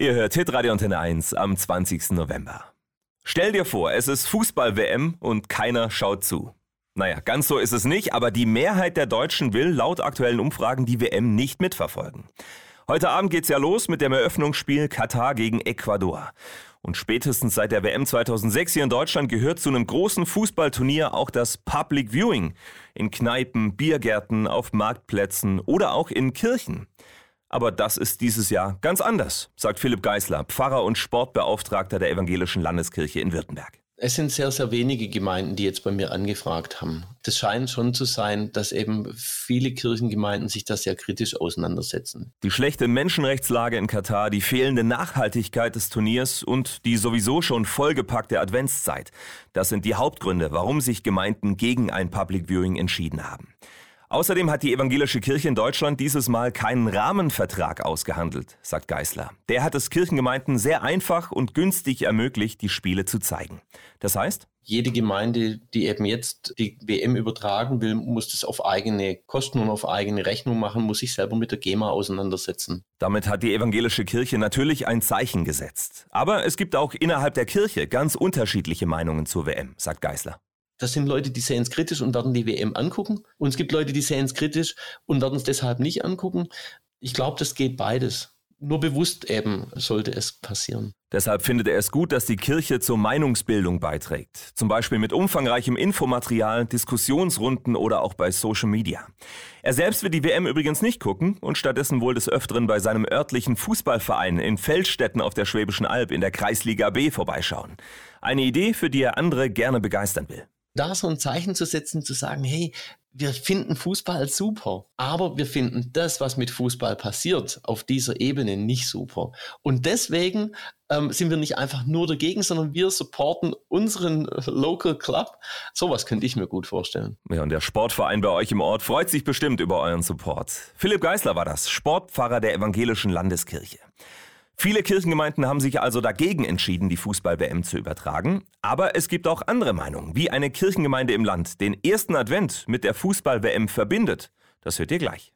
Ihr hört Hitradio Antenne 1 am 20. November. Stell dir vor, es ist Fußball-WM und keiner schaut zu. Naja, ganz so ist es nicht, aber die Mehrheit der Deutschen will laut aktuellen Umfragen die WM nicht mitverfolgen. Heute Abend geht's ja los mit dem Eröffnungsspiel Katar gegen Ecuador. Und spätestens seit der WM 2006 hier in Deutschland gehört zu einem großen Fußballturnier auch das Public Viewing. In Kneipen, Biergärten, auf Marktplätzen oder auch in Kirchen. Aber das ist dieses Jahr ganz anders, sagt Philipp Geisler, Pfarrer und Sportbeauftragter der Evangelischen Landeskirche in Württemberg. Es sind sehr, sehr wenige Gemeinden, die jetzt bei mir angefragt haben. Das scheint schon zu sein, dass eben viele Kirchengemeinden sich da sehr kritisch auseinandersetzen. Die schlechte Menschenrechtslage in Katar, die fehlende Nachhaltigkeit des Turniers und die sowieso schon vollgepackte Adventszeit, das sind die Hauptgründe, warum sich Gemeinden gegen ein Public Viewing entschieden haben. Außerdem hat die evangelische Kirche in Deutschland dieses Mal keinen Rahmenvertrag ausgehandelt, sagt Geißler. Der hat es Kirchengemeinden sehr einfach und günstig ermöglicht, die Spiele zu zeigen. Das heißt? Jede Gemeinde, die eben jetzt die WM übertragen will, muss das auf eigene Kosten und auf eigene Rechnung machen, muss sich selber mit der GEMA auseinandersetzen. Damit hat die evangelische Kirche natürlich ein Zeichen gesetzt. Aber es gibt auch innerhalb der Kirche ganz unterschiedliche Meinungen zur WM, sagt Geißler. Das sind Leute, die sehen es kritisch und werden die WM angucken. Und es gibt Leute, die sehen es kritisch und werden es deshalb nicht angucken. Ich glaube, das geht beides. Nur bewusst eben sollte es passieren. Deshalb findet er es gut, dass die Kirche zur Meinungsbildung beiträgt. Zum Beispiel mit umfangreichem Infomaterial, Diskussionsrunden oder auch bei Social Media. Er selbst wird die WM übrigens nicht gucken und stattdessen wohl des Öfteren bei seinem örtlichen Fußballverein in Feldstetten auf der Schwäbischen Alb in der Kreisliga B vorbeischauen. Eine Idee, für die er andere gerne begeistern will da so ein Zeichen zu setzen, zu sagen, hey, wir finden Fußball super, aber wir finden das, was mit Fußball passiert, auf dieser Ebene nicht super. Und deswegen ähm, sind wir nicht einfach nur dagegen, sondern wir supporten unseren Local Club. Sowas könnte ich mir gut vorstellen. Ja, und der Sportverein bei euch im Ort freut sich bestimmt über euren Support. Philipp Geisler war das, Sportpfarrer der Evangelischen Landeskirche. Viele Kirchengemeinden haben sich also dagegen entschieden, die Fußball-WM zu übertragen. Aber es gibt auch andere Meinungen, wie eine Kirchengemeinde im Land den ersten Advent mit der Fußball-WM verbindet. Das hört ihr gleich.